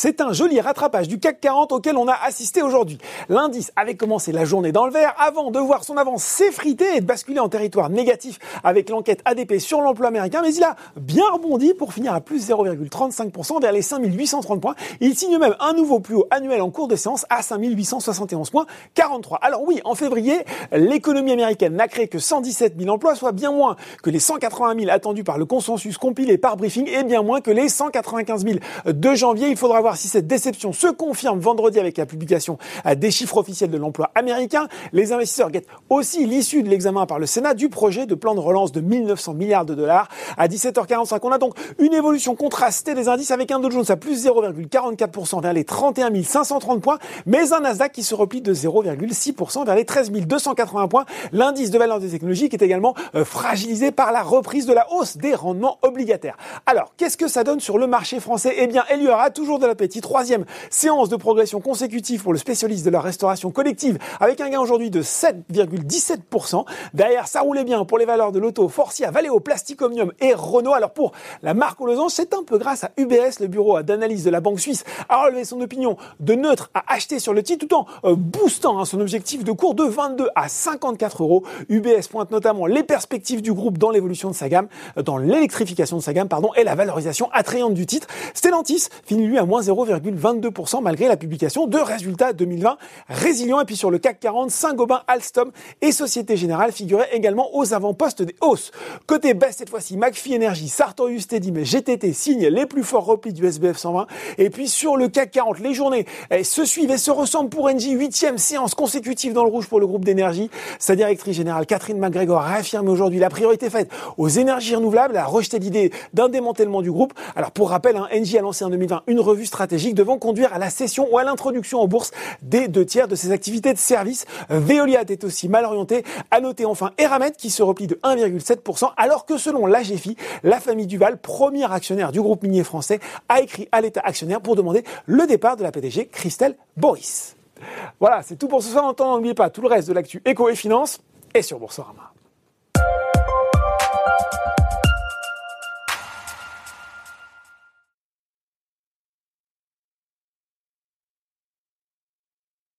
C'est un joli rattrapage du CAC 40 auquel on a assisté aujourd'hui. L'indice avait commencé la journée dans le vert avant de voir son avance s'effriter et de basculer en territoire négatif avec l'enquête ADP sur l'emploi américain, mais il a bien rebondi pour finir à plus 0,35% vers les 5830 points. Il signe même un nouveau plus haut annuel en cours de séance à 5871 points 43. Alors oui, en février, l'économie américaine n'a créé que 117 000 emplois, soit bien moins que les 180 000 attendus par le consensus compilé par Briefing et bien moins que les 195 000 de janvier. Il faudra voir si cette déception se confirme vendredi avec la publication euh, des chiffres officiels de l'emploi américain. Les investisseurs guettent aussi l'issue de l'examen par le Sénat du projet de plan de relance de 1900 milliards de dollars. À 17h45, on a donc une évolution contrastée des indices avec un Dow Jones à plus 0,44% vers les 31 530 points, mais un Nasdaq qui se replie de 0,6% vers les 13 280 points. L'indice de valeur des technologies qui est également euh, fragilisé par la reprise de la hausse des rendements obligataires. Alors, qu'est-ce que ça donne sur le marché français? Eh bien, il y aura toujours de la Troisième séance de progression consécutive pour le spécialiste de la restauration collective avec un gain aujourd'hui de 7,17%. Derrière, ça roulait bien pour les valeurs de l'auto, Forcia, Valeo, Plasticomium et Renault. Alors pour la marque losanges, c'est un peu grâce à UBS, le bureau d'analyse de la Banque Suisse, a relevé son opinion de neutre à acheter sur le titre tout en euh, boostant hein, son objectif de cours de 22 à 54 euros. UBS pointe notamment les perspectives du groupe dans l'évolution de sa gamme, euh, dans l'électrification de sa gamme, pardon, et la valorisation attrayante du titre. Stellantis finit lui à moins 0,22% malgré la publication de résultats 2020 résilients. Et puis sur le CAC 40, Saint-Gobain, Alstom et Société Générale figuraient également aux avant-postes des hausses. Côté baisse cette fois-ci, McPhee Energy, Sartorius Tedim et GTT signent les plus forts replis du SBF 120. Et puis sur le CAC 40, les journées eh, se suivent et se ressemblent pour Engie. Huitième séance consécutive dans le rouge pour le groupe d'énergie. Sa directrice générale Catherine McGregor a aujourd'hui la priorité faite aux énergies renouvelables, a rejeté l'idée d'un démantèlement du groupe. Alors pour rappel, hein, Engie a lancé en 2020 une revue stratégique devant conduire à la cession ou à l'introduction en bourse des deux tiers de ses activités de service. Veolia est aussi mal orienté. À noter enfin Eramet qui se replie de 1,7% alors que selon l'AGFI, la famille Duval, premier actionnaire du groupe minier français, a écrit à l'État actionnaire pour demander le départ de la PDG Christelle Boris. Voilà, c'est tout pour ce soir. En n'oubliez pas tout le reste de l'actu éco et finance est sur Boursorama.